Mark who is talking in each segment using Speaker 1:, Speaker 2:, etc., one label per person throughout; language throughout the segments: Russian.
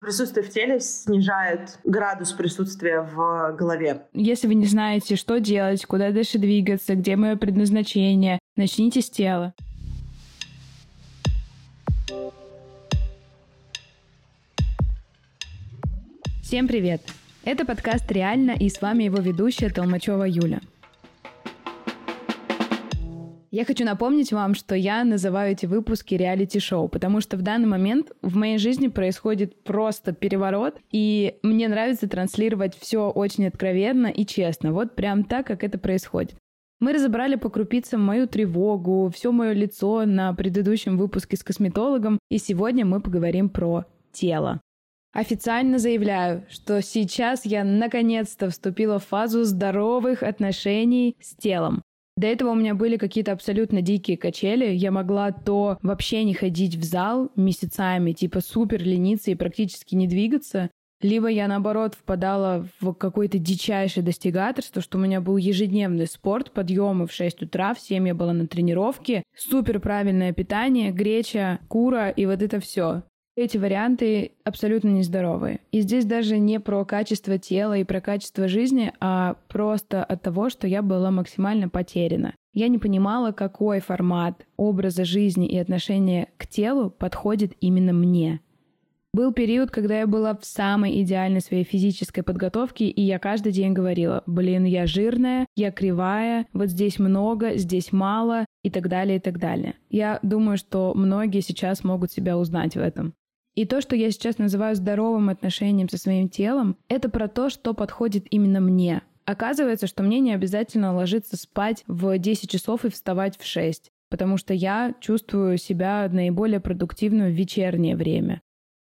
Speaker 1: Присутствие в теле снижает градус присутствия в голове.
Speaker 2: Если вы не знаете, что делать, куда дальше двигаться, где мое предназначение, начните с тела. Всем привет! Это подкаст «Реально» и с вами его ведущая Толмачева Юля. Я хочу напомнить вам, что я называю эти выпуски реалити-шоу, потому что в данный момент в моей жизни происходит просто переворот, и мне нравится транслировать все очень откровенно и честно, вот прям так, как это происходит. Мы разобрали по крупицам мою тревогу, все мое лицо на предыдущем выпуске с косметологом, и сегодня мы поговорим про тело. Официально заявляю, что сейчас я наконец-то вступила в фазу здоровых отношений с телом. До этого у меня были какие-то абсолютно дикие качели. Я могла то вообще не ходить в зал месяцами, типа супер лениться и практически не двигаться, либо я, наоборот, впадала в какое-то дичайшее достигаторство, что у меня был ежедневный спорт, подъемы в 6 утра, в 7 я была на тренировке, супер правильное питание, греча, кура и вот это все. Эти варианты абсолютно нездоровые. И здесь даже не про качество тела и про качество жизни, а просто от того, что я была максимально потеряна. Я не понимала, какой формат образа жизни и отношения к телу подходит именно мне. Был период, когда я была в самой идеальной своей физической подготовке, и я каждый день говорила, блин, я жирная, я кривая, вот здесь много, здесь мало, и так далее, и так далее. Я думаю, что многие сейчас могут себя узнать в этом. И то, что я сейчас называю здоровым отношением со своим телом, это про то, что подходит именно мне. Оказывается, что мне не обязательно ложиться спать в 10 часов и вставать в 6, потому что я чувствую себя наиболее продуктивным в вечернее время.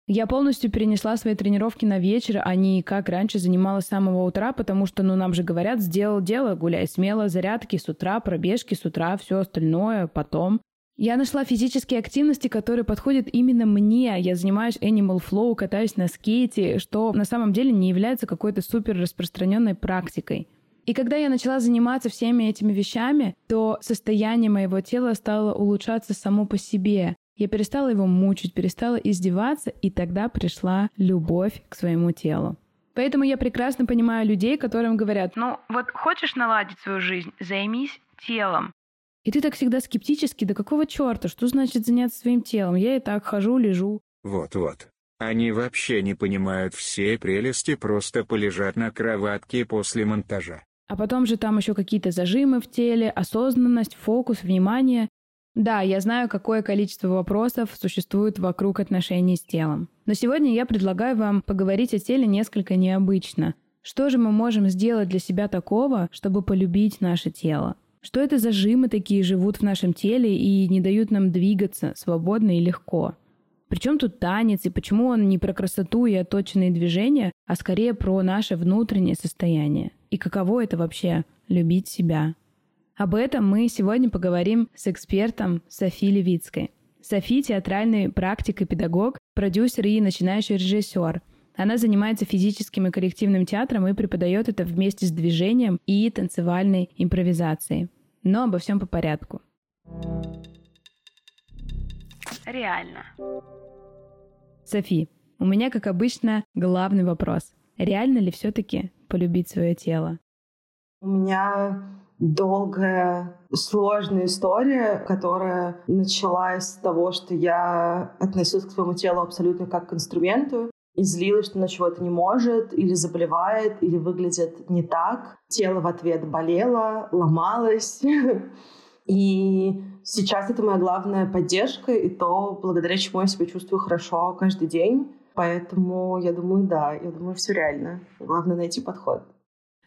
Speaker 2: Я полностью перенесла свои тренировки на вечер, а не как раньше занималась с самого утра, потому что, ну, нам же говорят, сделал дело, гуляй смело, зарядки с утра, пробежки с утра, все остальное потом. Я нашла физические активности, которые подходят именно мне. Я занимаюсь Animal Flow, катаюсь на скейте, что на самом деле не является какой-то супер распространенной практикой. И когда я начала заниматься всеми этими вещами, то состояние моего тела стало улучшаться само по себе. Я перестала его мучить, перестала издеваться, и тогда пришла любовь к своему телу. Поэтому я прекрасно понимаю людей, которым говорят, ну вот хочешь наладить свою жизнь, займись телом. И ты так всегда скептически, да какого черта, что значит заняться своим телом? Я и так хожу, лежу.
Speaker 3: Вот-вот. Они вообще не понимают всей прелести просто полежать на кроватке после монтажа.
Speaker 2: А потом же там еще какие-то зажимы в теле, осознанность, фокус, внимание. Да, я знаю, какое количество вопросов существует вокруг отношений с телом. Но сегодня я предлагаю вам поговорить о теле несколько необычно. Что же мы можем сделать для себя такого, чтобы полюбить наше тело? Что это за жимы такие живут в нашем теле и не дают нам двигаться свободно и легко? Причем тут танец, и почему он не про красоту и отточенные движения, а скорее про наше внутреннее состояние? И каково это вообще — любить себя? Об этом мы сегодня поговорим с экспертом Софи Левицкой. Софи — театральный практик и педагог, продюсер и начинающий режиссер. Она занимается физическим и коллективным театром и преподает это вместе с движением и танцевальной импровизацией. Но обо всем по порядку.
Speaker 4: Реально.
Speaker 2: Софи, у меня, как обычно, главный вопрос. Реально ли все-таки полюбить свое тело?
Speaker 1: У меня долгая, сложная история, которая началась с того, что я относилась к своему телу абсолютно как к инструменту и злилась, что на чего-то не может, или заболевает, или выглядит не так. Тело в ответ болело, ломалось. И сейчас это моя главная поддержка, и то, благодаря чему я себя чувствую хорошо каждый день. Поэтому я думаю, да, я думаю, все реально. Главное найти подход.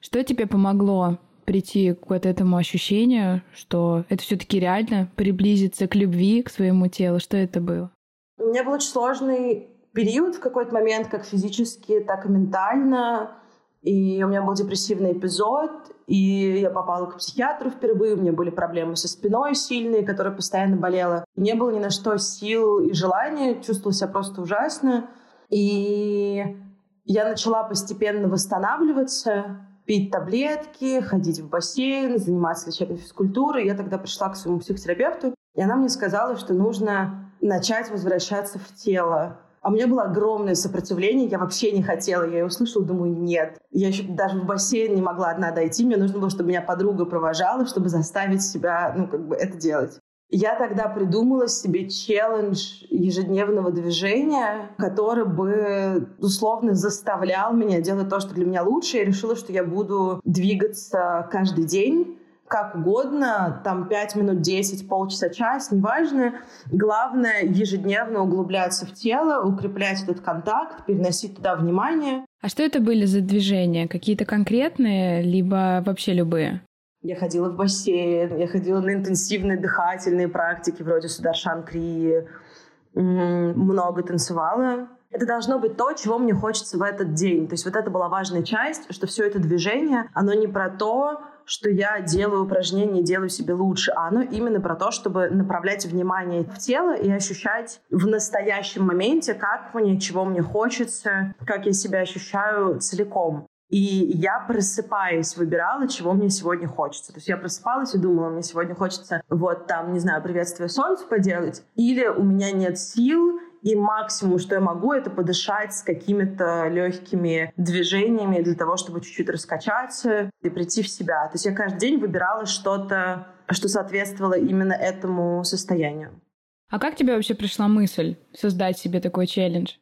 Speaker 2: Что тебе помогло прийти к вот этому ощущению, что это все-таки реально приблизиться к любви, к своему телу? Что это было?
Speaker 1: У меня был очень сложный период в какой-то момент, как физически, так и ментально. И у меня был депрессивный эпизод, и я попала к психиатру впервые, у меня были проблемы со спиной сильные, которая постоянно болела. Не было ни на что сил и желания, чувствовала себя просто ужасно. И я начала постепенно восстанавливаться, пить таблетки, ходить в бассейн, заниматься лечебной физкультурой. Я тогда пришла к своему психотерапевту, и она мне сказала, что нужно начать возвращаться в тело А у меня было огромное сопротивление, я вообще не хотела. Я ее услышала, думаю, нет. Я еще даже в бассейн не могла одна дойти. Мне нужно было, чтобы меня подруга провожала, чтобы заставить себя, ну, как бы это делать. Я тогда придумала себе челлендж ежедневного движения, который бы условно заставлял меня делать то, что для меня лучше. Я решила, что я буду двигаться каждый день как угодно, там 5 минут, 10, полчаса, час, неважно. Главное ежедневно углубляться в тело, укреплять этот контакт, переносить туда внимание.
Speaker 2: А что это были за движения? Какие-то конкретные, либо вообще любые?
Speaker 1: Я ходила в бассейн, я ходила на интенсивные дыхательные практики вроде Сударшан Крии, много танцевала. Это должно быть то, чего мне хочется в этот день. То есть вот это была важная часть, что все это движение, оно не про то, что я делаю упражнения, делаю себе лучше, а оно именно про то, чтобы направлять внимание в тело и ощущать в настоящем моменте, как мне, чего мне хочется, как я себя ощущаю целиком. И я, просыпаясь, выбирала, чего мне сегодня хочется. То есть я просыпалась и думала, мне сегодня хочется вот там, не знаю, приветствие солнцу поделать, или у меня нет сил, и максимум, что я могу, это подышать с какими-то легкими движениями для того, чтобы чуть-чуть раскачаться и прийти в себя. То есть я каждый день выбирала что-то, что соответствовало именно этому состоянию.
Speaker 2: А как тебе вообще пришла мысль создать себе такой челлендж?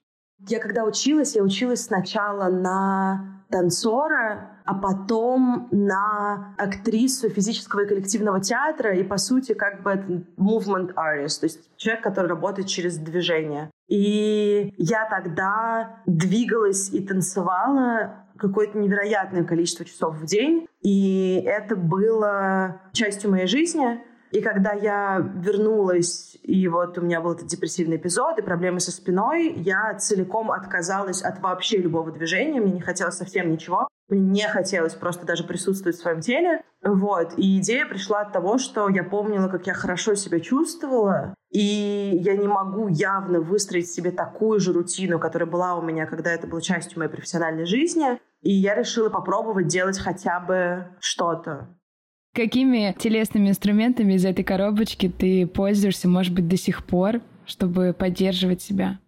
Speaker 1: Я когда училась, я училась сначала на танцора, а потом на актрису физического и коллективного театра, и, по сути, как бы movement artist, то есть человек, который работает через движение. И я тогда двигалась и танцевала какое-то невероятное количество часов в день, и это было частью моей жизни. И когда я вернулась, и вот у меня был этот депрессивный эпизод и проблемы со спиной, я целиком отказалась от вообще любого движения, мне не хотелось совсем ничего. Мне не хотелось просто даже присутствовать в своем теле. Вот. И идея пришла от того, что я помнила, как я хорошо себя чувствовала, и я не могу явно выстроить себе такую же рутину, которая была у меня, когда это было частью моей профессиональной жизни. И я решила попробовать делать хотя бы что-то.
Speaker 2: Какими телесными инструментами из этой коробочки ты пользуешься, может быть, до сих пор, чтобы поддерживать себя?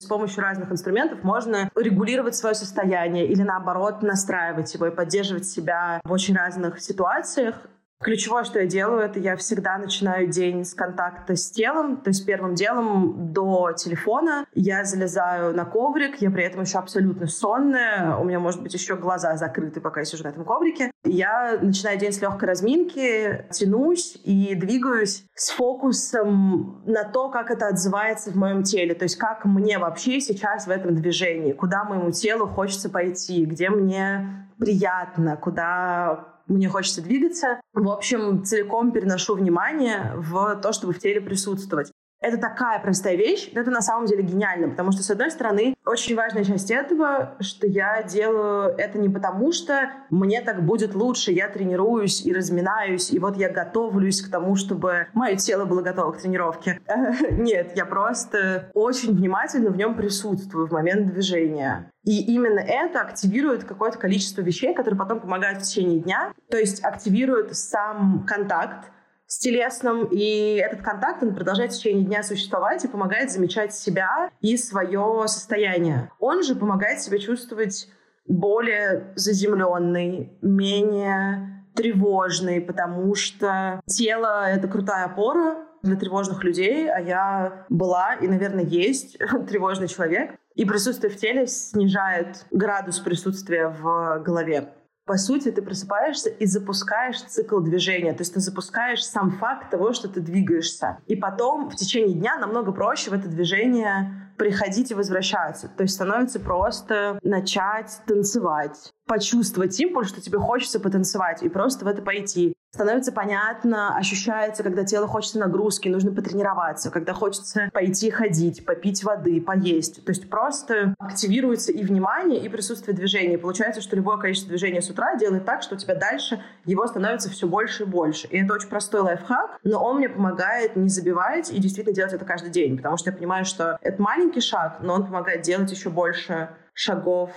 Speaker 1: С помощью разных инструментов можно регулировать свое состояние или наоборот настраивать его и поддерживать себя в очень разных ситуациях. Ключевое, что я делаю, это я всегда начинаю день с контакта с телом. То есть первым делом до телефона я залезаю на коврик, я при этом еще абсолютно сонная, у меня, может быть, еще глаза закрыты, пока я сижу на этом коврике. Я начинаю день с легкой разминки, тянусь и двигаюсь с фокусом на то, как это отзывается в моем теле. То есть как мне вообще сейчас в этом движении, куда моему телу хочется пойти, где мне приятно, куда мне хочется двигаться. В общем, целиком переношу внимание в то, чтобы в теле присутствовать. Это такая простая вещь, но это на самом деле гениально, потому что, с одной стороны, очень важная часть этого, что я делаю это не потому, что мне так будет лучше, я тренируюсь и разминаюсь, и вот я готовлюсь к тому, чтобы мое тело было готово к тренировке. Нет, я просто очень внимательно в нем присутствую в момент движения. И именно это активирует какое-то количество вещей, которые потом помогают в течение дня. То есть активирует сам контакт, с телесным, и этот контакт, он продолжает в течение дня существовать и помогает замечать себя и свое состояние. Он же помогает себя чувствовать более заземленный, менее тревожный, потому что тело — это крутая опора для тревожных людей, а я была и, наверное, есть тревожный человек. И присутствие в теле снижает градус присутствия в голове по сути, ты просыпаешься и запускаешь цикл движения. То есть ты запускаешь сам факт того, что ты двигаешься. И потом в течение дня намного проще в это движение приходить и возвращаться. То есть становится просто начать танцевать, почувствовать импульс, что тебе хочется потанцевать, и просто в это пойти. Становится понятно, ощущается, когда тело хочется нагрузки, нужно потренироваться, когда хочется пойти ходить, попить воды, поесть. То есть просто активируется и внимание, и присутствие движения. Получается, что любое количество движения с утра делает так, что у тебя дальше его становится все больше и больше. И это очень простой лайфхак, но он мне помогает не забивать и действительно делать это каждый день, потому что я понимаю, что это маленький шаг, но он помогает делать еще больше шагов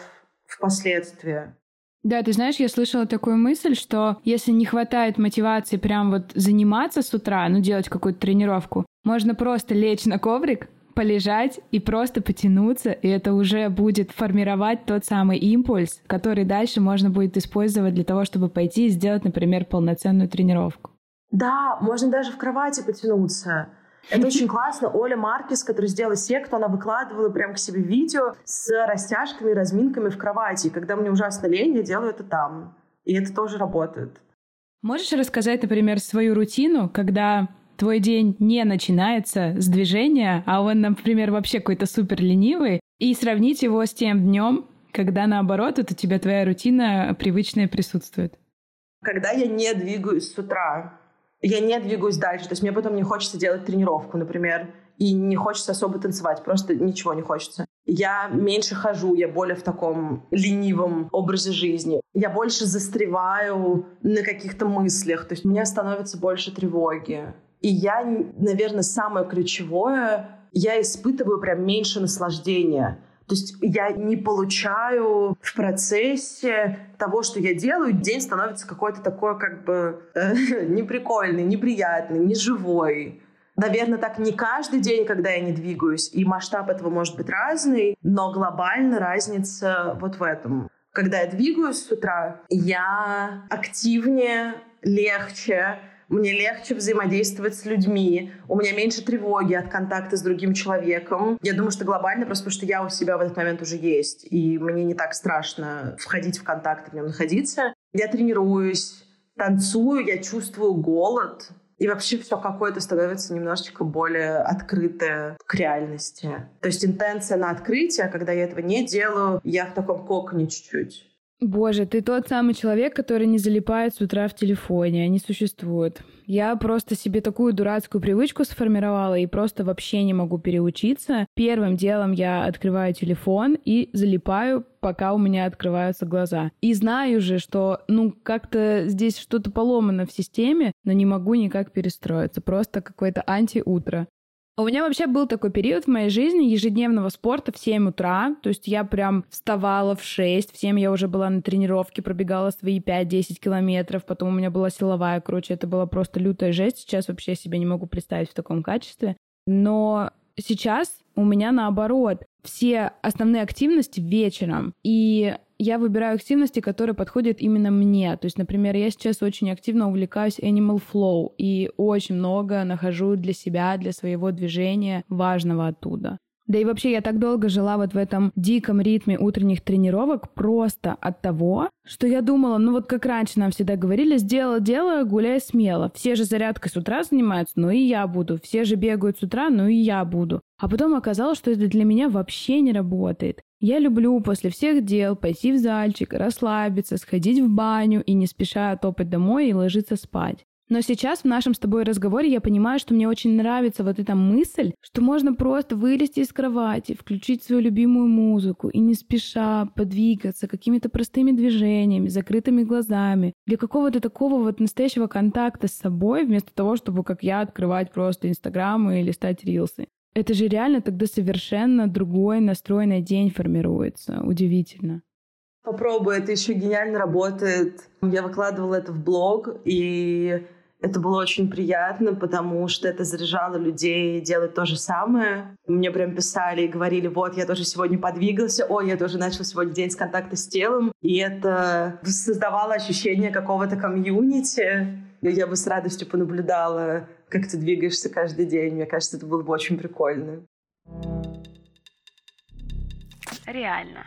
Speaker 1: впоследствии.
Speaker 2: Да, ты знаешь, я слышала такую мысль, что если не хватает мотивации прям вот заниматься с утра, ну, делать какую-то тренировку, можно просто лечь на коврик, полежать и просто потянуться, и это уже будет формировать тот самый импульс, который дальше можно будет использовать для того, чтобы пойти и сделать, например, полноценную тренировку.
Speaker 1: Да, можно даже в кровати потянуться. Это очень классно. Оля Маркис, которая сделала секту, она выкладывала прям к себе видео с растяжками и разминками в кровати. И когда мне ужасно лень, я делаю это там. И это тоже работает.
Speaker 2: Можешь рассказать, например, свою рутину, когда твой день не начинается с движения, а он, например, вообще какой-то супер ленивый, и сравнить его с тем днем, когда наоборот, это у тебя твоя рутина привычная присутствует?
Speaker 1: Когда я не двигаюсь с утра, я не двигаюсь дальше, то есть мне потом не хочется делать тренировку, например, и не хочется особо танцевать, просто ничего не хочется. Я меньше хожу, я более в таком ленивом образе жизни. Я больше застреваю на каких-то мыслях, то есть у меня становится больше тревоги. И я, наверное, самое ключевое, я испытываю прям меньше наслаждения. То есть я не получаю в процессе того, что я делаю, день становится какой-то такой как бы э, неприкольный, неприятный, неживой. Наверное, так не каждый день, когда я не двигаюсь, и масштаб этого может быть разный, но глобально разница вот в этом. Когда я двигаюсь с утра, я активнее, легче, мне легче взаимодействовать с людьми, у меня меньше тревоги от контакта с другим человеком. Я думаю, что глобально просто потому, что я у себя в этот момент уже есть, и мне не так страшно входить в контакт и в нем находиться. Я тренируюсь, танцую, я чувствую голод, и вообще все какое-то становится немножечко более открытое к реальности. То есть интенция на открытие, когда я этого не делаю, я в таком коконе чуть-чуть.
Speaker 2: Боже, ты тот самый человек, который не залипает с утра в телефоне, они существуют. Я просто себе такую дурацкую привычку сформировала и просто вообще не могу переучиться. Первым делом я открываю телефон и залипаю, пока у меня открываются глаза. И знаю же, что, ну, как-то здесь что-то поломано в системе, но не могу никак перестроиться. Просто какое-то антиутро. У меня вообще был такой период в моей жизни ежедневного спорта в 7 утра. То есть я прям вставала в 6, в 7 я уже была на тренировке, пробегала свои 5-10 километров, потом у меня была силовая, короче, это была просто лютая жесть. Сейчас вообще себе не могу представить в таком качестве. Но сейчас у меня наоборот. Все основные активности вечером. И я выбираю активности, которые подходят именно мне. То есть, например, я сейчас очень активно увлекаюсь Animal Flow и очень много нахожу для себя, для своего движения важного оттуда. Да и вообще я так долго жила вот в этом диком ритме утренних тренировок просто от того, что я думала, ну вот как раньше нам всегда говорили, сделала дело, гуляй смело. Все же зарядкой с утра занимаются, ну и я буду. Все же бегают с утра, ну и я буду. А потом оказалось, что это для меня вообще не работает. Я люблю после всех дел пойти в зальчик, расслабиться, сходить в баню и не спеша топать домой и ложиться спать. Но сейчас в нашем с тобой разговоре я понимаю, что мне очень нравится вот эта мысль, что можно просто вылезти из кровати, включить свою любимую музыку и не спеша подвигаться какими-то простыми движениями, закрытыми глазами, для какого-то такого вот настоящего контакта с собой, вместо того, чтобы, как я, открывать просто Инстаграм и листать рилсы. Это же реально тогда совершенно другой настроенный день формируется. Удивительно.
Speaker 1: Попробуй, это еще гениально работает. Я выкладывала это в блог, и это было очень приятно, потому что это заряжало людей делать то же самое. Мне прям писали и говорили, вот, я тоже сегодня подвигался, ой, я тоже начал сегодня день с контакта с телом. И это создавало ощущение какого-то комьюнити. Я бы с радостью понаблюдала как ты двигаешься каждый день. Мне кажется, это было бы очень прикольно.
Speaker 4: Реально.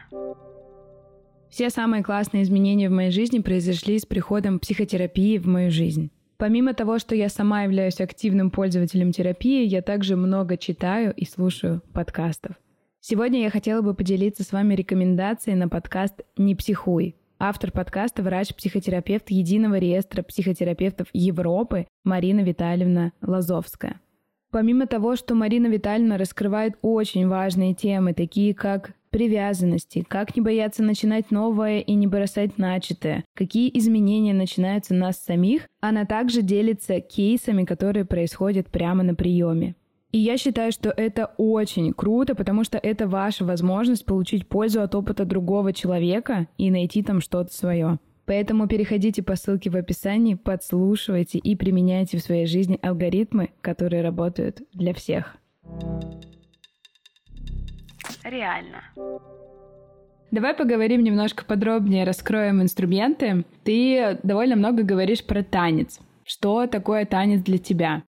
Speaker 2: Все самые классные изменения в моей жизни произошли с приходом психотерапии в мою жизнь. Помимо того, что я сама являюсь активным пользователем терапии, я также много читаю и слушаю подкастов. Сегодня я хотела бы поделиться с вами рекомендацией на подкаст «Не психуй», Автор подкаста – врач-психотерапевт Единого реестра психотерапевтов Европы Марина Витальевна Лазовская. Помимо того, что Марина Витальевна раскрывает очень важные темы, такие как привязанности, как не бояться начинать новое и не бросать начатое, какие изменения начинаются нас самих, она также делится кейсами, которые происходят прямо на приеме. И я считаю, что это очень круто, потому что это ваша возможность получить пользу от опыта другого человека и найти там что-то свое. Поэтому переходите по ссылке в описании, подслушивайте и применяйте в своей жизни алгоритмы, которые работают для всех.
Speaker 4: Реально.
Speaker 2: Давай поговорим немножко подробнее, раскроем инструменты. Ты довольно много говоришь про танец. Что такое танец для тебя?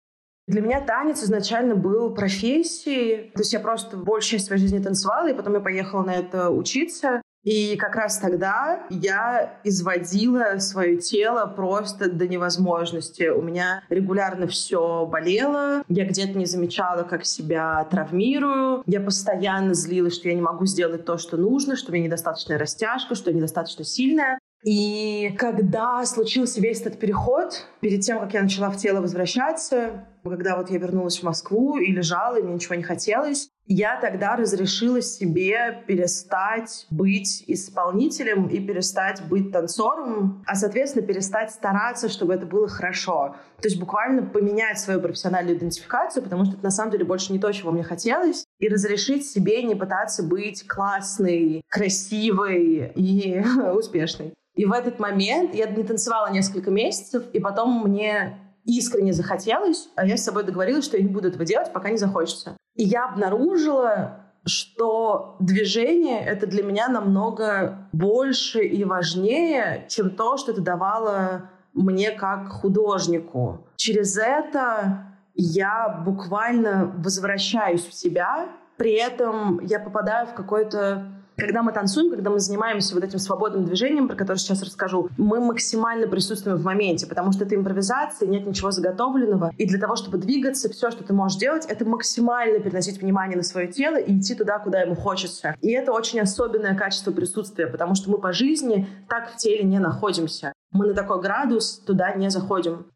Speaker 1: Для меня танец изначально был профессией. То есть я просто большую часть своей жизни танцевала, и потом я поехала на это учиться. И как раз тогда я изводила свое тело просто до невозможности. У меня регулярно все болело, я где-то не замечала, как себя травмирую. Я постоянно злилась, что я не могу сделать то, что нужно, что у меня недостаточная растяжка, что я недостаточно сильная. И когда случился весь этот переход, перед тем, как я начала в тело возвращаться, когда вот я вернулась в Москву и лежала, и мне ничего не хотелось, я тогда разрешила себе перестать быть исполнителем и перестать быть танцором, а, соответственно, перестать стараться, чтобы это было хорошо. То есть буквально поменять свою профессиональную идентификацию, потому что это на самом деле больше не то, чего мне хотелось, и разрешить себе не пытаться быть классной, красивой и успешной. И в этот момент я не танцевала несколько месяцев, и потом мне искренне захотелось, а я с собой договорилась, что я не буду этого делать, пока не захочется. И я обнаружила, что движение — это для меня намного больше и важнее, чем то, что это давало мне как художнику. Через это я буквально возвращаюсь в себя, при этом я попадаю в какой-то когда мы танцуем, когда мы занимаемся вот этим свободным движением, про которое сейчас расскажу, мы максимально присутствуем в моменте, потому что это импровизация, нет ничего заготовленного. И для того, чтобы двигаться, все, что ты можешь делать, это максимально переносить внимание на свое тело и идти туда, куда ему хочется. И это очень особенное качество присутствия, потому что мы по жизни так в теле не находимся. Мы на такой градус туда не заходим.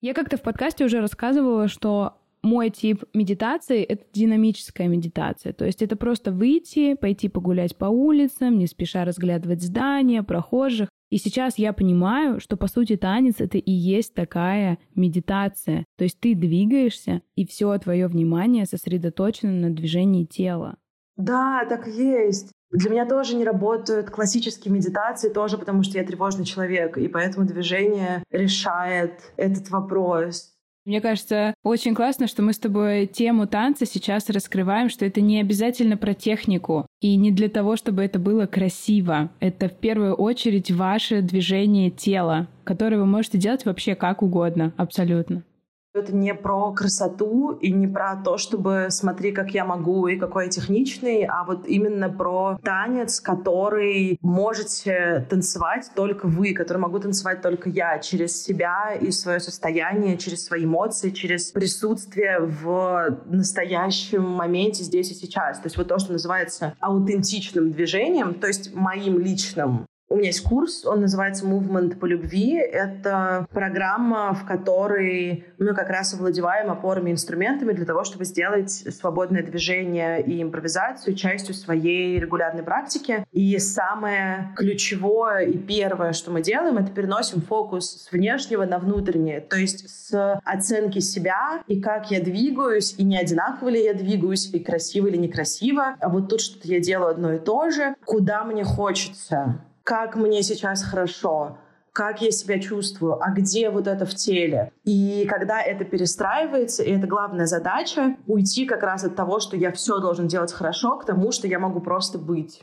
Speaker 2: Я как-то в подкасте уже рассказывала, что мой тип медитации — это динамическая медитация. То есть это просто выйти, пойти погулять по улицам, не спеша разглядывать здания, прохожих. И сейчас я понимаю, что по сути танец — это и есть такая медитация. То есть ты двигаешься, и все твое внимание сосредоточено на движении тела.
Speaker 1: Да, так есть. Для меня тоже не работают классические медитации, тоже потому что я тревожный человек, и поэтому движение решает этот вопрос.
Speaker 2: Мне кажется, очень классно, что мы с тобой тему танца сейчас раскрываем, что это не обязательно про технику и не для того, чтобы это было красиво. Это в первую очередь ваше движение тела, которое вы можете делать вообще как угодно, абсолютно.
Speaker 1: Это не про красоту и не про то, чтобы смотри, как я могу и какой я техничный, а вот именно про танец, который можете танцевать только вы, который могу танцевать только я через себя и свое состояние, через свои эмоции, через присутствие в настоящем моменте здесь и сейчас. То есть вот то, что называется аутентичным движением, то есть моим личным. У меня есть курс, он называется «Movement по любви». Это программа, в которой мы как раз овладеваем опорами и инструментами для того, чтобы сделать свободное движение и импровизацию частью своей регулярной практики. И самое ключевое и первое, что мы делаем, это переносим фокус с внешнего на внутреннее, то есть с оценки себя и как я двигаюсь, и не одинаково ли я двигаюсь, и красиво или некрасиво, а вот тут что-то я делаю одно и то же, куда мне хочется как мне сейчас хорошо, как я себя чувствую, а где вот это в теле. И когда это перестраивается, и это главная задача, уйти как раз от того, что я все должен делать хорошо, к тому, что я могу просто быть.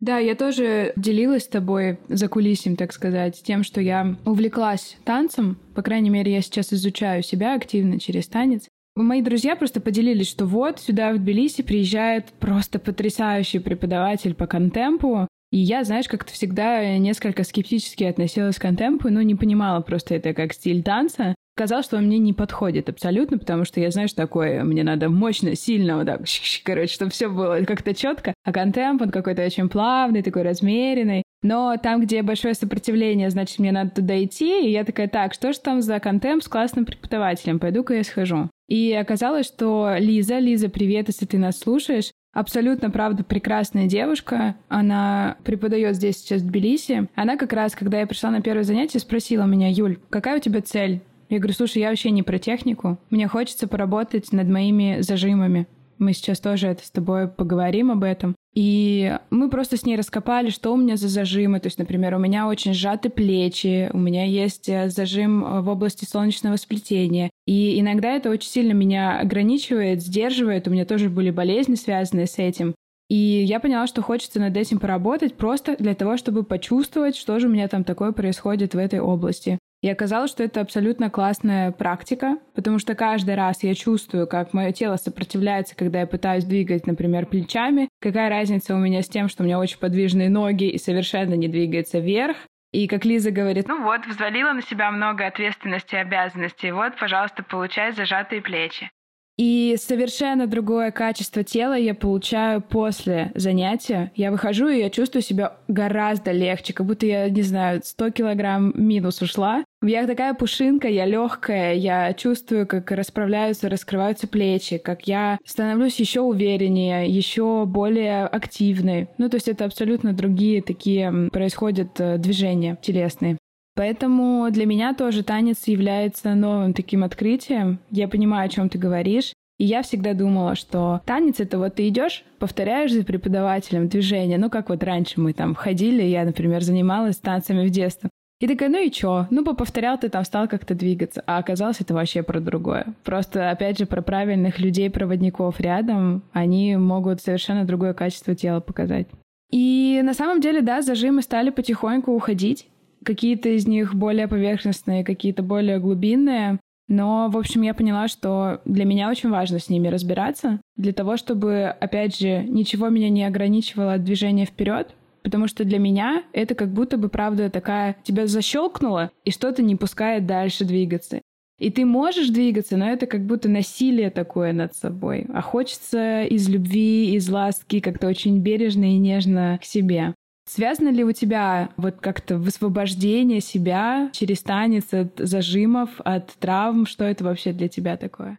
Speaker 2: Да, я тоже делилась с тобой за кулисем, так сказать, тем, что я увлеклась танцем. По крайней мере, я сейчас изучаю себя активно через танец. Мои друзья просто поделились, что вот сюда в Тбилиси приезжает просто потрясающий преподаватель по контемпу, и я, знаешь, как-то всегда несколько скептически относилась к контемпу, ну, не понимала просто это как стиль танца. Казалось, что он мне не подходит абсолютно, потому что я, знаешь, такое, мне надо мощно, сильно вот так, короче, чтобы все было как-то четко. А контемп, он какой-то очень плавный, такой размеренный. Но там, где большое сопротивление, значит, мне надо туда идти. И я такая, так, что же там за контемп с классным преподавателем? Пойду-ка я схожу. И оказалось, что Лиза, Лиза, привет, если ты нас слушаешь, Абсолютно, правда, прекрасная девушка. Она преподает здесь сейчас в Тбилиси. Она как раз, когда я пришла на первое занятие, спросила меня, Юль, какая у тебя цель? Я говорю, слушай, я вообще не про технику. Мне хочется поработать над моими зажимами. Мы сейчас тоже это с тобой поговорим об этом. И мы просто с ней раскопали, что у меня за зажимы. То есть, например, у меня очень сжаты плечи, у меня есть э, зажим э, в области солнечного сплетения. И иногда это очень сильно меня ограничивает, сдерживает. У меня тоже были болезни, связанные с этим. И я поняла, что хочется над этим поработать просто для того, чтобы почувствовать, что же у меня там такое происходит в этой области. И оказалось, что это абсолютно классная практика, потому что каждый раз я чувствую, как мое тело сопротивляется, когда я пытаюсь двигать, например, плечами. Какая разница у меня с тем, что у меня очень подвижные ноги и совершенно не двигается вверх. И как Лиза говорит,
Speaker 4: ну вот, взвалила на себя много ответственности и обязанностей, вот, пожалуйста, получай зажатые плечи.
Speaker 2: И совершенно другое качество тела я получаю после занятия. Я выхожу, и я чувствую себя гораздо легче, как будто я, не знаю, 100 килограмм минус ушла. Я такая пушинка, я легкая, я чувствую, как расправляются, раскрываются плечи, как я становлюсь еще увереннее, еще более активной. Ну, то есть это абсолютно другие такие происходят э, движения телесные. Поэтому для меня тоже танец является новым таким открытием. Я понимаю, о чем ты говоришь. И я всегда думала, что танец — это вот ты идешь, повторяешь за преподавателем движение. Ну, как вот раньше мы там ходили, я, например, занималась танцами в детстве. И такая, ну и чё? Ну, повторял ты там, стал как-то двигаться. А оказалось, это вообще про другое. Просто, опять же, про правильных людей-проводников рядом, они могут совершенно другое качество тела показать. И на самом деле, да, зажимы стали потихоньку уходить. Какие-то из них более поверхностные, какие-то более глубинные. Но, в общем, я поняла, что для меня очень важно с ними разбираться, для того, чтобы, опять же, ничего меня не ограничивало от движения вперед, потому что для меня это как будто бы, правда, такая тебя защелкнула, и что-то не пускает дальше двигаться. И ты можешь двигаться, но это как будто насилие такое над собой. А хочется из любви, из ласки как-то очень бережно и нежно к себе. Связано ли у тебя вот как-то высвобождение себя через танец от зажимов, от травм? Что это вообще для тебя такое?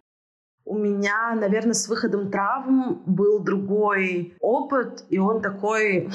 Speaker 1: У меня, наверное, с выходом травм был другой опыт, и он такой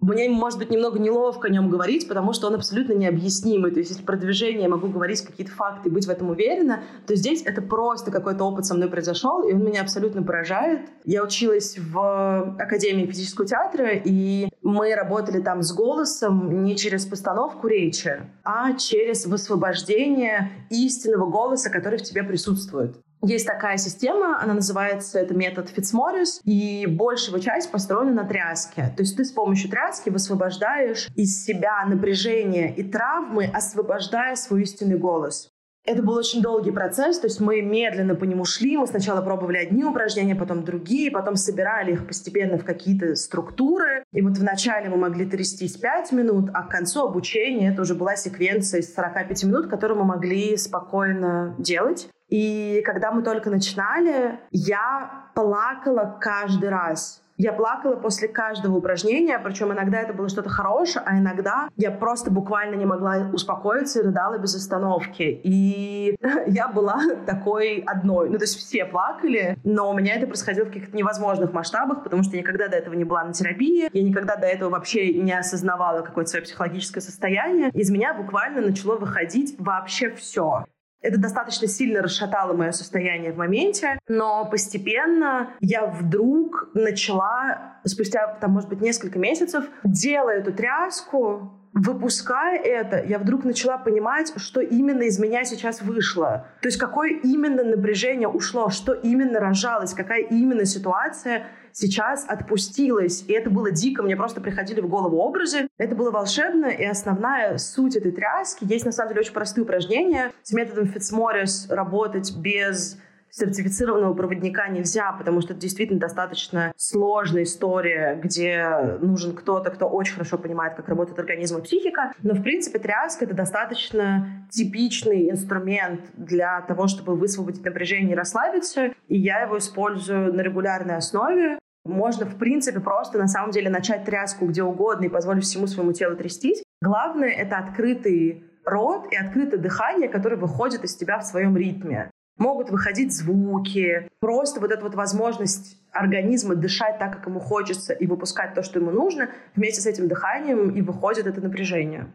Speaker 1: мне, может быть, немного неловко о нем говорить, потому что он абсолютно необъяснимый. То есть, если про движение я могу говорить какие-то факты и быть в этом уверена, то здесь это просто какой-то опыт со мной произошел, и он меня абсолютно поражает. Я училась в Академии физического театра, и мы работали там с голосом не через постановку речи, а через высвобождение истинного голоса, который в тебе присутствует. Есть такая система, она называется, это метод Фитцморрис, и большая часть построена на тряске. То есть ты с помощью тряски высвобождаешь из себя напряжение и травмы, освобождая свой истинный голос. Это был очень долгий процесс, то есть мы медленно по нему шли. Мы сначала пробовали одни упражнения, потом другие, потом собирали их постепенно в какие-то структуры. И вот вначале мы могли трястись 5 минут, а к концу обучения это уже была секвенция из 45 минут, которую мы могли спокойно делать. И когда мы только начинали, я плакала каждый раз. Я плакала после каждого упражнения, причем иногда это было что-то хорошее, а иногда я просто буквально не могла успокоиться и рыдала без остановки. И я была такой одной. Ну, то есть все плакали, но у меня это происходило в каких-то невозможных масштабах, потому что я никогда до этого не была на терапии, я никогда до этого вообще не осознавала какое-то свое психологическое состояние. Из меня буквально начало выходить вообще все. Это достаточно сильно расшатало мое состояние в моменте, но постепенно я вдруг начала, спустя, там, может быть, несколько месяцев, делая эту тряску, выпуская это, я вдруг начала понимать, что именно из меня сейчас вышло. То есть какое именно напряжение ушло, что именно рожалось, какая именно ситуация сейчас отпустилась. И это было дико, мне просто приходили в голову образы. Это было волшебно, и основная суть этой тряски, есть на самом деле очень простые упражнения. С методом Фитцморрис работать без сертифицированного проводника нельзя, потому что это действительно достаточно сложная история, где нужен кто-то, кто очень хорошо понимает, как работает организм и психика. Но, в принципе, тряска — это достаточно типичный инструмент для того, чтобы высвободить напряжение и расслабиться. И я его использую на регулярной основе. Можно, в принципе, просто на самом деле начать тряску где угодно и позволить всему своему телу трястись. Главное — это открытый рот и открытое дыхание, которое выходит из тебя в своем ритме. Могут выходить звуки, просто вот эта вот возможность организма дышать так, как ему хочется, и выпускать то, что ему нужно, вместе с этим дыханием и выходит это напряжение.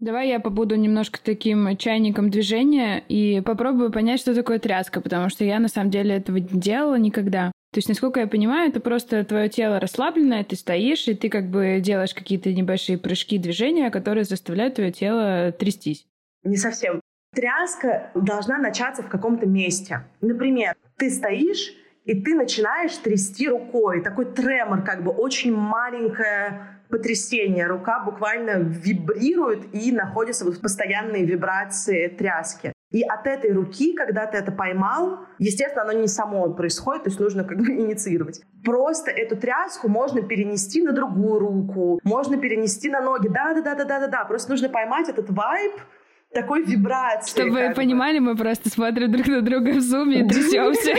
Speaker 2: Давай я побуду немножко таким чайником движения и попробую понять, что такое тряска, потому что я на самом деле этого не делала никогда. То есть, насколько я понимаю, это просто твое тело расслабленное, ты стоишь, и ты как бы делаешь какие-то небольшие прыжки, движения, которые заставляют твое тело трястись.
Speaker 1: Не совсем. Тряска должна начаться в каком-то месте. Например, ты стоишь, и ты начинаешь трясти рукой. Такой тремор, как бы очень маленькое потрясение. Рука буквально вибрирует и находится в постоянной вибрации тряски. И от этой руки, когда ты это поймал, естественно, оно не само происходит, то есть нужно как бы инициировать. Просто эту тряску можно перенести на другую руку, можно перенести на ноги. Да-да-да-да-да-да. Просто нужно поймать этот вайб, такой вибрации.
Speaker 2: Чтобы вы понимали, мы просто смотрим друг на друга в зуме и трясемся.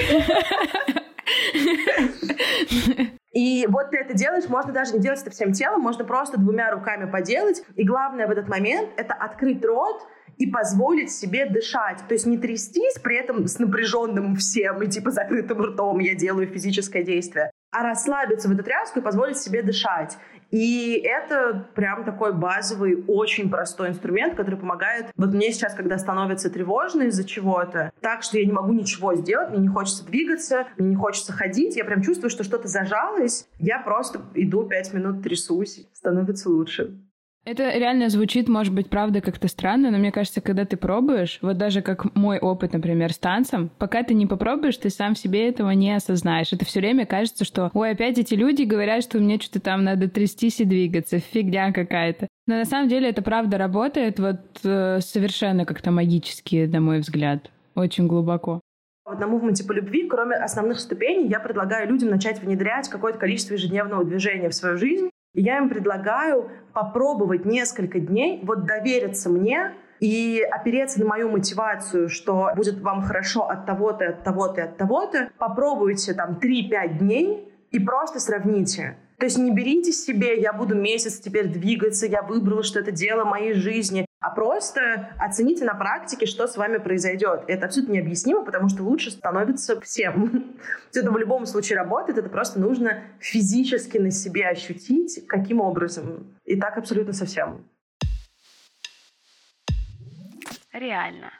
Speaker 1: И вот ты это делаешь, можно даже не делать это всем телом, можно просто двумя руками поделать. И главное в этот момент — это открыть рот и позволить себе дышать. То есть не трястись при этом с напряженным всем и типа закрытым ртом я делаю физическое действие, а расслабиться в эту тряску и позволить себе дышать. И это прям такой базовый, очень простой инструмент, который помогает. Вот мне сейчас, когда становится тревожно из-за чего-то, так что я не могу ничего сделать, мне не хочется двигаться, мне не хочется ходить, я прям чувствую, что что-то зажалось, я просто иду пять минут трясусь, становится лучше.
Speaker 2: Это реально звучит, может быть, правда как-то странно, но мне кажется, когда ты пробуешь, вот даже как мой опыт, например, с танцем, пока ты не попробуешь, ты сам себе этого не осознаешь. Это все время кажется, что, ой, опять эти люди говорят, что мне что-то там надо трястись и двигаться, фигня какая-то. Но на самом деле это правда работает вот э, совершенно как-то магически, на мой взгляд, очень глубоко.
Speaker 1: Вот на мувменте по любви, кроме основных ступеней, я предлагаю людям начать внедрять какое-то количество ежедневного движения в свою жизнь, я им предлагаю попробовать несколько дней, вот довериться мне и опереться на мою мотивацию, что будет вам хорошо от того-то, от того-то от того-то. Попробуйте там 3-5 дней и просто сравните. То есть не берите себе, я буду месяц теперь двигаться, я выбрала, что это дело моей жизни, а просто оцените на практике, что с вами произойдет. Это абсолютно необъяснимо, потому что лучше становится всем. Это в любом случае работает, это просто нужно физически на себе ощутить, каким образом. И так абсолютно со всем.
Speaker 4: Реально.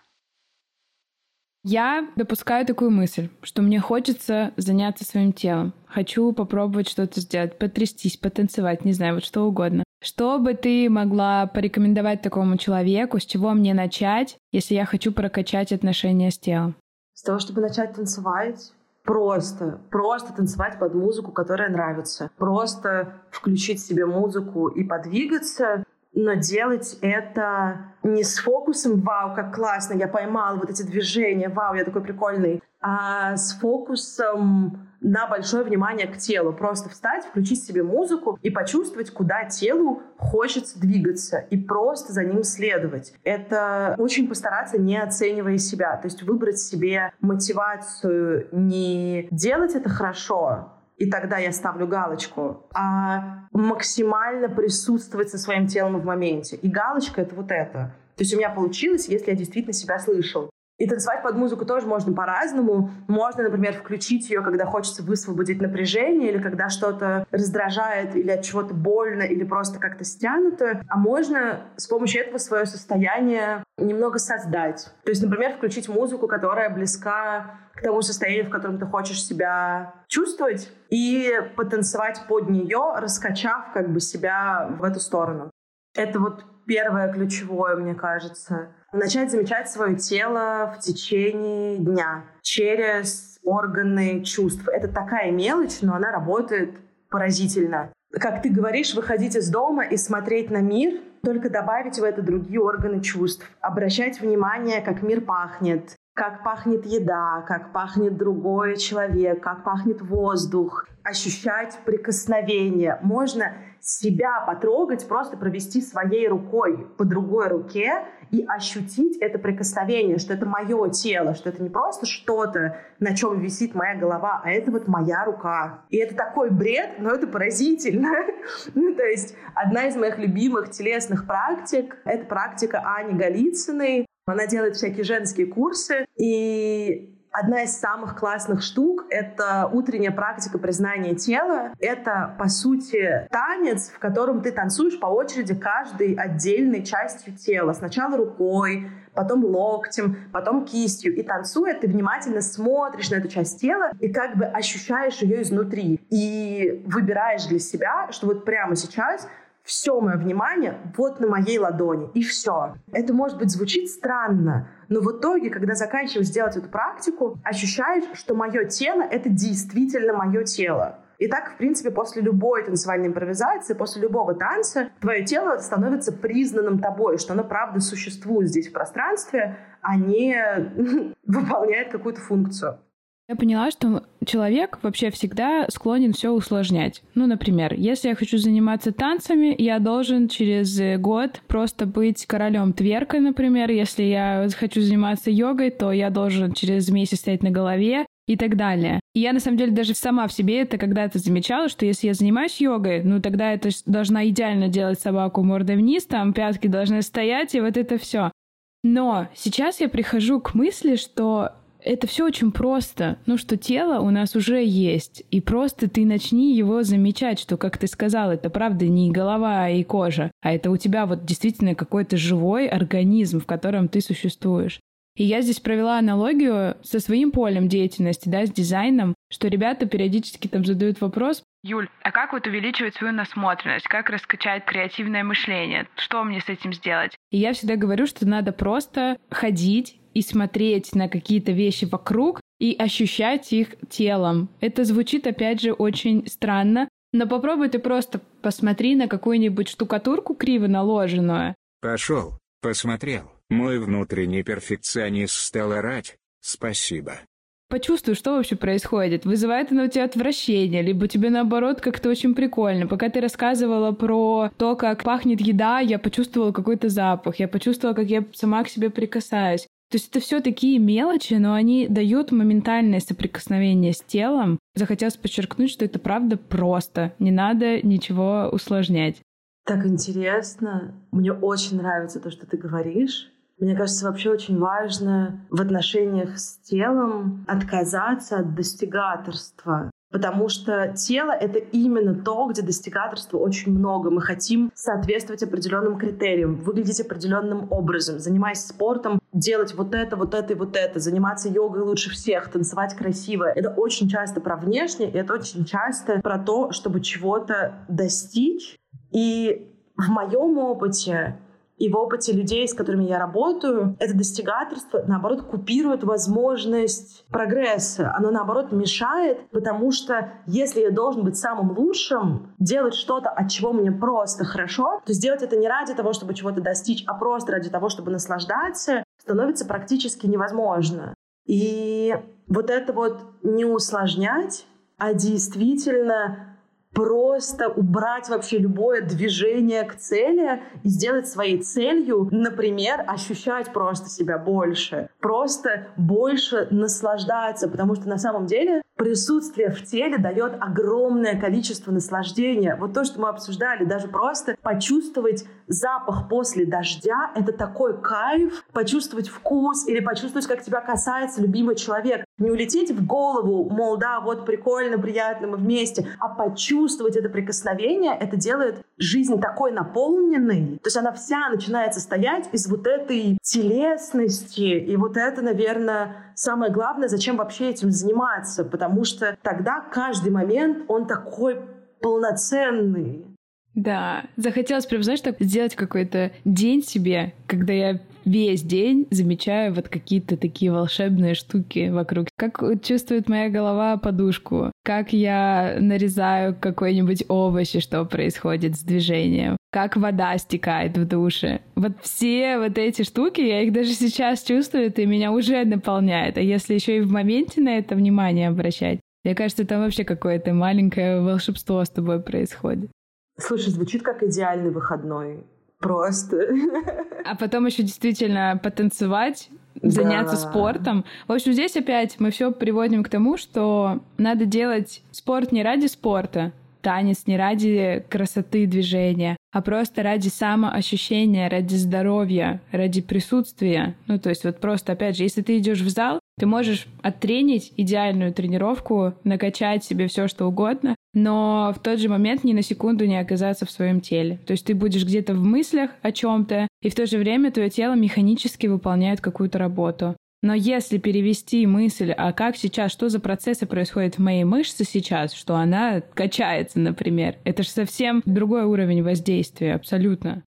Speaker 2: Я допускаю такую мысль, что мне хочется заняться своим телом. Хочу попробовать что-то сделать, потрястись, потанцевать, не знаю, вот что угодно. Что бы ты могла порекомендовать такому человеку, с чего мне начать, если я хочу прокачать отношения с телом?
Speaker 1: С того, чтобы начать танцевать, просто, просто танцевать под музыку, которая нравится. Просто включить себе музыку и подвигаться, но делать это не с фокусом «Вау, как классно, я поймал вот эти движения, вау, я такой прикольный», а с фокусом на большое внимание к телу. Просто встать, включить себе музыку и почувствовать, куда телу хочется двигаться, и просто за ним следовать. Это очень постараться, не оценивая себя. То есть выбрать себе мотивацию не делать это хорошо, и тогда я ставлю галочку, а максимально присутствовать со своим телом в моменте. И галочка — это вот это. То есть у меня получилось, если я действительно себя слышал. И танцевать под музыку тоже можно по-разному. Можно, например, включить ее, когда хочется высвободить напряжение, или когда что-то раздражает, или от чего-то больно, или просто как-то стянуто. А можно с помощью этого свое состояние немного создать. То есть, например, включить музыку, которая близка к тому состоянию, в котором ты хочешь себя чувствовать, и потанцевать под нее, раскачав как бы себя в эту сторону. Это вот первое ключевое, мне кажется начать замечать свое тело в течение дня через органы чувств. Это такая мелочь, но она работает поразительно. Как ты говоришь, выходить из дома и смотреть на мир, только добавить в это другие органы чувств. Обращать внимание, как мир пахнет, как пахнет еда, как пахнет другой человек, как пахнет воздух, ощущать прикосновение. Можно себя потрогать, просто провести своей рукой по другой руке и ощутить это прикосновение, что это мое тело, что это не просто что-то, на чем висит моя голова, а это вот моя рука. И это такой бред, но это поразительно. ну, то есть одна из моих любимых телесных практик — это практика Ани Голицыной. Она делает всякие женские курсы, и Одна из самых классных штук — это утренняя практика признания тела. Это, по сути, танец, в котором ты танцуешь по очереди каждой отдельной частью тела. Сначала рукой, потом локтем, потом кистью. И танцуя, ты внимательно смотришь на эту часть тела и как бы ощущаешь ее изнутри. И выбираешь для себя, что вот прямо сейчас все мое внимание вот на моей ладони, и все. Это, может быть, звучит странно, но в итоге, когда заканчиваешь делать эту практику, ощущаешь, что мое тело — это действительно мое тело. И так, в принципе, после любой танцевальной импровизации, после любого танца, твое тело становится признанным тобой, что оно правда существует здесь в пространстве, а не выполняет какую-то функцию.
Speaker 2: Я поняла, что человек вообще всегда склонен все усложнять. Ну, например, если я хочу заниматься танцами, я должен через год просто быть королем тверка, например. Если я хочу заниматься йогой, то я должен через месяц стоять на голове и так далее. И я, на самом деле, даже сама в себе это когда-то замечала, что если я занимаюсь йогой, ну, тогда это должна идеально делать собаку мордой вниз, там пятки должны стоять, и вот это все. Но сейчас я прихожу к мысли, что это все очень просто. Ну, что тело у нас уже есть. И просто ты начни его замечать, что, как ты сказал, это правда не голова и кожа, а это у тебя вот действительно какой-то живой организм, в котором ты существуешь. И я здесь провела аналогию со своим полем деятельности, да, с дизайном, что ребята периодически там задают вопрос,
Speaker 4: Юль, а как вот увеличивать свою насмотренность? Как раскачать креативное мышление? Что мне с этим сделать?
Speaker 2: И я всегда говорю, что надо просто ходить и смотреть на какие-то вещи вокруг и ощущать их телом. Это звучит, опять же, очень странно, но попробуй ты просто посмотри на какую-нибудь штукатурку криво наложенную.
Speaker 3: Пошел, посмотрел. Мой внутренний перфекционист стал орать. Спасибо.
Speaker 2: Почувствуй, что вообще происходит. Вызывает оно у тебя отвращение, либо тебе наоборот как-то очень прикольно. Пока ты рассказывала про то, как пахнет еда, я почувствовала какой-то запах, я почувствовала, как я сама к себе прикасаюсь. То есть это все такие мелочи, но они дают моментальное соприкосновение с телом. Захотелось подчеркнуть, что это правда просто. Не надо ничего усложнять.
Speaker 1: Так интересно. Мне очень нравится то, что ты говоришь. Мне кажется, вообще очень важно в отношениях с телом отказаться от достигаторства. Потому что тело — это именно то, где достигаторства очень много. Мы хотим соответствовать определенным критериям, выглядеть определенным образом, занимаясь спортом, делать вот это, вот это и вот это, заниматься йогой лучше всех, танцевать красиво. Это очень часто про внешнее, и это очень часто про то, чтобы чего-то достичь. И в моем опыте и в опыте людей, с которыми я работаю, это достигаторство, наоборот, купирует возможность прогресса. Оно, наоборот, мешает, потому что если я должен быть самым лучшим, делать что-то, от чего мне просто хорошо, то сделать это не ради того, чтобы чего-то достичь, а просто ради того, чтобы наслаждаться, становится практически невозможно. И вот это вот не усложнять, а действительно просто убрать вообще любое движение к цели и сделать своей целью, например, ощущать просто себя больше, просто больше наслаждаться, потому что на самом деле присутствие в теле дает огромное количество наслаждения. Вот то, что мы обсуждали, даже просто почувствовать запах после дождя — это такой кайф, почувствовать вкус или почувствовать, как тебя касается любимый человек. Не улететь в голову, мол, да, вот прикольно, приятно, мы вместе, а почувствовать это прикосновение, это делает жизнь такой наполненной. То есть она вся начинает состоять из вот этой телесности. И вот это, наверное, самое главное, зачем вообще этим заниматься. Потому что тогда каждый момент, он такой полноценный.
Speaker 2: Да, захотелось прям, знаешь, так сделать какой-то день себе, когда я весь день замечаю вот какие-то такие волшебные штуки вокруг. Как чувствует моя голова подушку, как я нарезаю какой-нибудь овощ, и что происходит с движением, как вода стекает в душе. Вот все вот эти штуки, я их даже сейчас чувствую, это меня уже наполняет. А если еще и в моменте на это внимание обращать, мне кажется, там вообще какое-то маленькое волшебство с тобой происходит.
Speaker 1: Слушай, звучит как идеальный выходной. Просто.
Speaker 2: А потом еще действительно потанцевать, заняться да. спортом. В общем, здесь опять мы все приводим к тому, что надо делать спорт не ради спорта, танец не ради красоты движения, а просто ради самоощущения, ради здоровья, ради присутствия. Ну, то есть вот просто, опять же, если ты идешь в зал, ты можешь оттренить идеальную тренировку, накачать себе все что угодно, но в тот же момент ни на секунду не оказаться в своем теле. То есть ты будешь где-то в мыслях о чем-то, и в то же время твое тело механически выполняет какую-то работу. Но если перевести мысль, а как сейчас, что за процессы происходят в моей мышце сейчас, что она качается, например, это же совсем другой уровень воздействия, абсолютно.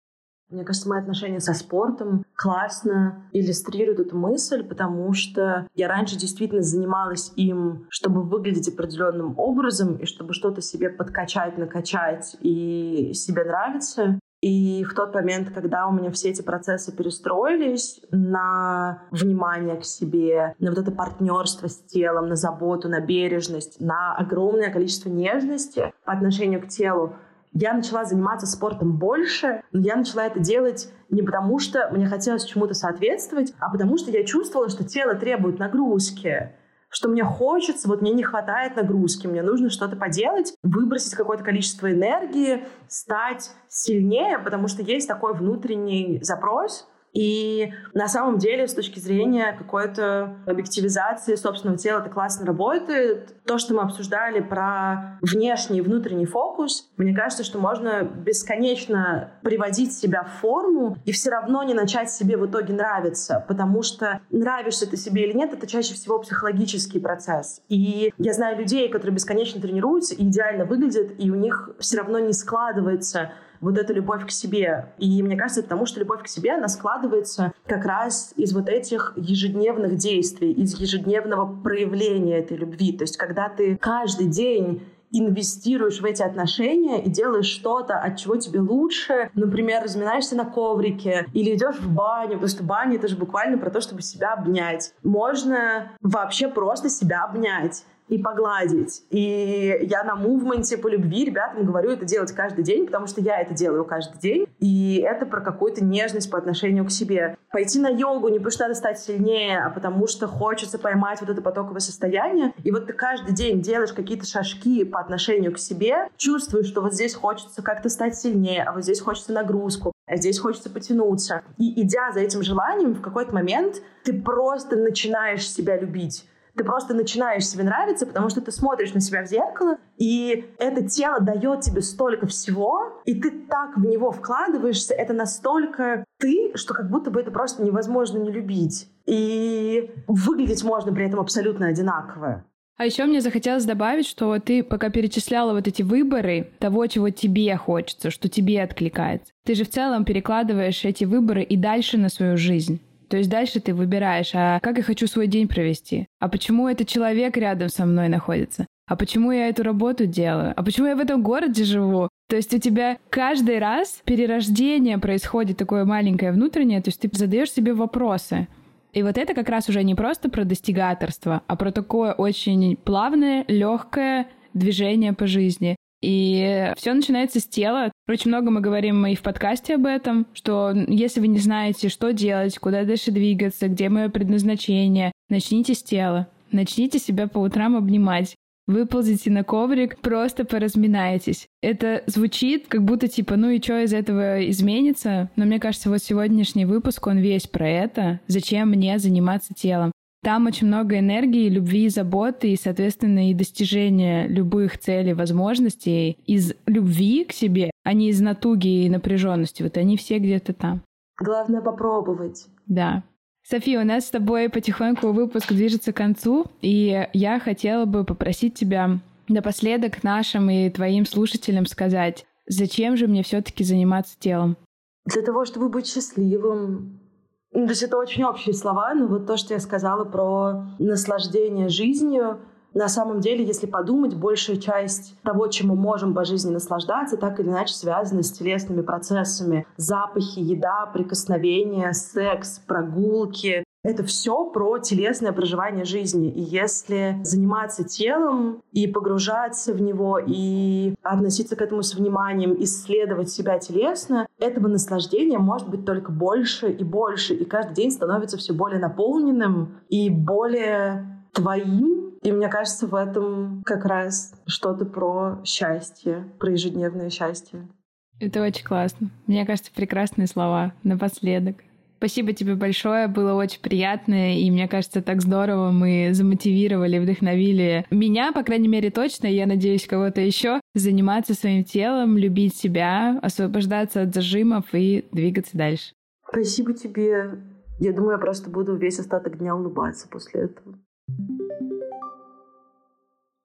Speaker 1: Мне кажется, мои отношения со спортом классно иллюстрируют эту мысль, потому что я раньше действительно занималась им, чтобы выглядеть определенным образом и чтобы что-то себе подкачать, накачать и себе нравится. И в тот момент, когда у меня все эти процессы перестроились на внимание к себе, на вот это партнерство с телом, на заботу, на бережность, на огромное количество нежности по отношению к телу, я начала заниматься спортом больше, но я начала это делать не потому, что мне хотелось чему-то соответствовать, а потому что я чувствовала, что тело требует нагрузки что мне хочется, вот мне не хватает нагрузки, мне нужно что-то поделать, выбросить какое-то количество энергии, стать сильнее, потому что есть такой внутренний запрос, и на самом деле, с точки зрения какой-то объективизации собственного тела, это классно работает. То, что мы обсуждали про внешний и внутренний фокус, мне кажется, что можно бесконечно приводить себя в форму и все равно не начать себе в итоге нравиться, потому что нравишься ты себе или нет, это чаще всего психологический процесс. И я знаю людей, которые бесконечно тренируются и идеально выглядят, и у них все равно не складывается вот эта любовь к себе. И мне кажется, потому что любовь к себе, она складывается как раз из вот этих ежедневных действий, из ежедневного проявления этой любви. То есть когда ты каждый день инвестируешь в эти отношения и делаешь что-то, от чего тебе лучше. Например, разминаешься на коврике или идешь в баню, потому что баня — это же буквально про то, чтобы себя обнять. Можно вообще просто себя обнять и погладить. И я на мувменте по любви ребятам говорю это делать каждый день, потому что я это делаю каждый день. И это про какую-то нежность по отношению к себе. Пойти на йогу не потому что надо стать сильнее, а потому что хочется поймать вот это потоковое состояние. И вот ты каждый день делаешь какие-то шажки по отношению к себе, чувствуешь, что вот здесь хочется как-то стать сильнее, а вот здесь хочется нагрузку, а здесь хочется потянуться. И идя за этим желанием, в какой-то момент ты просто начинаешь себя любить ты просто начинаешь себе нравиться, потому что ты смотришь на себя в зеркало, и это тело дает тебе столько всего, и ты так в него вкладываешься, это настолько ты, что как будто бы это просто невозможно не любить. И выглядеть можно при этом абсолютно одинаково.
Speaker 2: А еще мне захотелось добавить, что ты пока перечисляла вот эти выборы того, чего тебе хочется, что тебе откликается. Ты же в целом перекладываешь эти выборы и дальше на свою жизнь. То есть дальше ты выбираешь, а как я хочу свой день провести? А почему этот человек рядом со мной находится? А почему я эту работу делаю? А почему я в этом городе живу? То есть у тебя каждый раз перерождение происходит такое маленькое внутреннее, то есть ты задаешь себе вопросы. И вот это как раз уже не просто про достигаторство, а про такое очень плавное, легкое движение по жизни. И все начинается с тела. Очень много мы говорим и в подкасте об этом, что если вы не знаете, что делать, куда дальше двигаться, где мое предназначение, начните с тела. Начните себя по утрам обнимать. Выползите на коврик, просто поразминайтесь. Это звучит как будто типа, ну и что из этого изменится? Но мне кажется, вот сегодняшний выпуск, он весь про это. Зачем мне заниматься телом? Там очень много энергии, любви, заботы и, соответственно, и достижения любых целей, возможностей из любви к себе, а не из натуги и напряженности. Вот они все где-то там.
Speaker 1: Главное попробовать.
Speaker 2: Да. София, у нас с тобой потихоньку выпуск движется к концу, и я хотела бы попросить тебя напоследок нашим и твоим слушателям сказать, зачем же мне все-таки заниматься телом?
Speaker 1: Для того, чтобы быть счастливым, то есть это очень общие слова, но вот то, что я сказала про наслаждение жизнью, на самом деле, если подумать, большая часть того, чем мы можем по жизни наслаждаться, так или иначе связана с телесными процессами. Запахи, еда, прикосновения, секс, прогулки, это все про телесное проживание жизни. И если заниматься телом и погружаться в него, и относиться к этому с вниманием, исследовать себя телесно, этого наслаждения может быть только больше и больше. И каждый день становится все более наполненным и более твоим. И мне кажется, в этом как раз что-то про счастье, про ежедневное счастье.
Speaker 2: Это очень классно. Мне кажется, прекрасные слова напоследок. Спасибо тебе большое, было очень приятно, и мне кажется, так здорово мы замотивировали, вдохновили меня, по крайней мере, точно, я надеюсь, кого-то еще, заниматься своим телом, любить себя, освобождаться от зажимов и двигаться дальше.
Speaker 1: Спасибо тебе Я думаю, я просто буду весь остаток дня улыбаться после этого.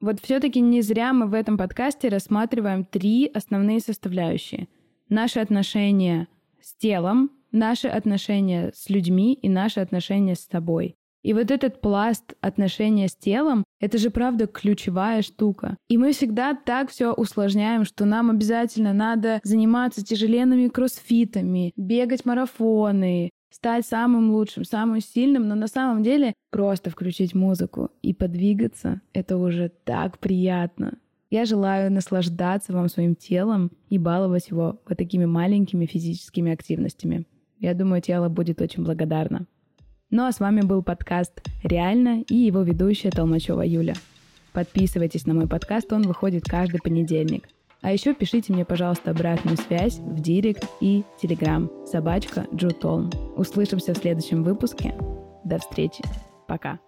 Speaker 2: Вот все-таки не зря мы в этом подкасте рассматриваем три основные составляющие. Наши отношения с телом, наши отношения с людьми и наши отношения с собой. И вот этот пласт отношения с телом, это же правда ключевая штука. И мы всегда так все усложняем, что нам обязательно надо заниматься тяжеленными кроссфитами, бегать марафоны, стать самым лучшим, самым сильным, но на самом деле просто включить музыку и подвигаться — это уже так приятно. Я желаю наслаждаться вам своим телом и баловать его вот такими маленькими физическими активностями. Я думаю, тело будет очень благодарно. Ну а с вами был подкаст «Реально» и его ведущая Толмачева Юля. Подписывайтесь на мой подкаст, он выходит каждый понедельник — а еще пишите мне, пожалуйста, обратную связь в Директ и Телеграм. Собачка Джутолн. Услышимся в следующем выпуске. До встречи. Пока.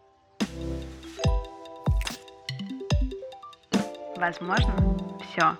Speaker 4: Возможно, все.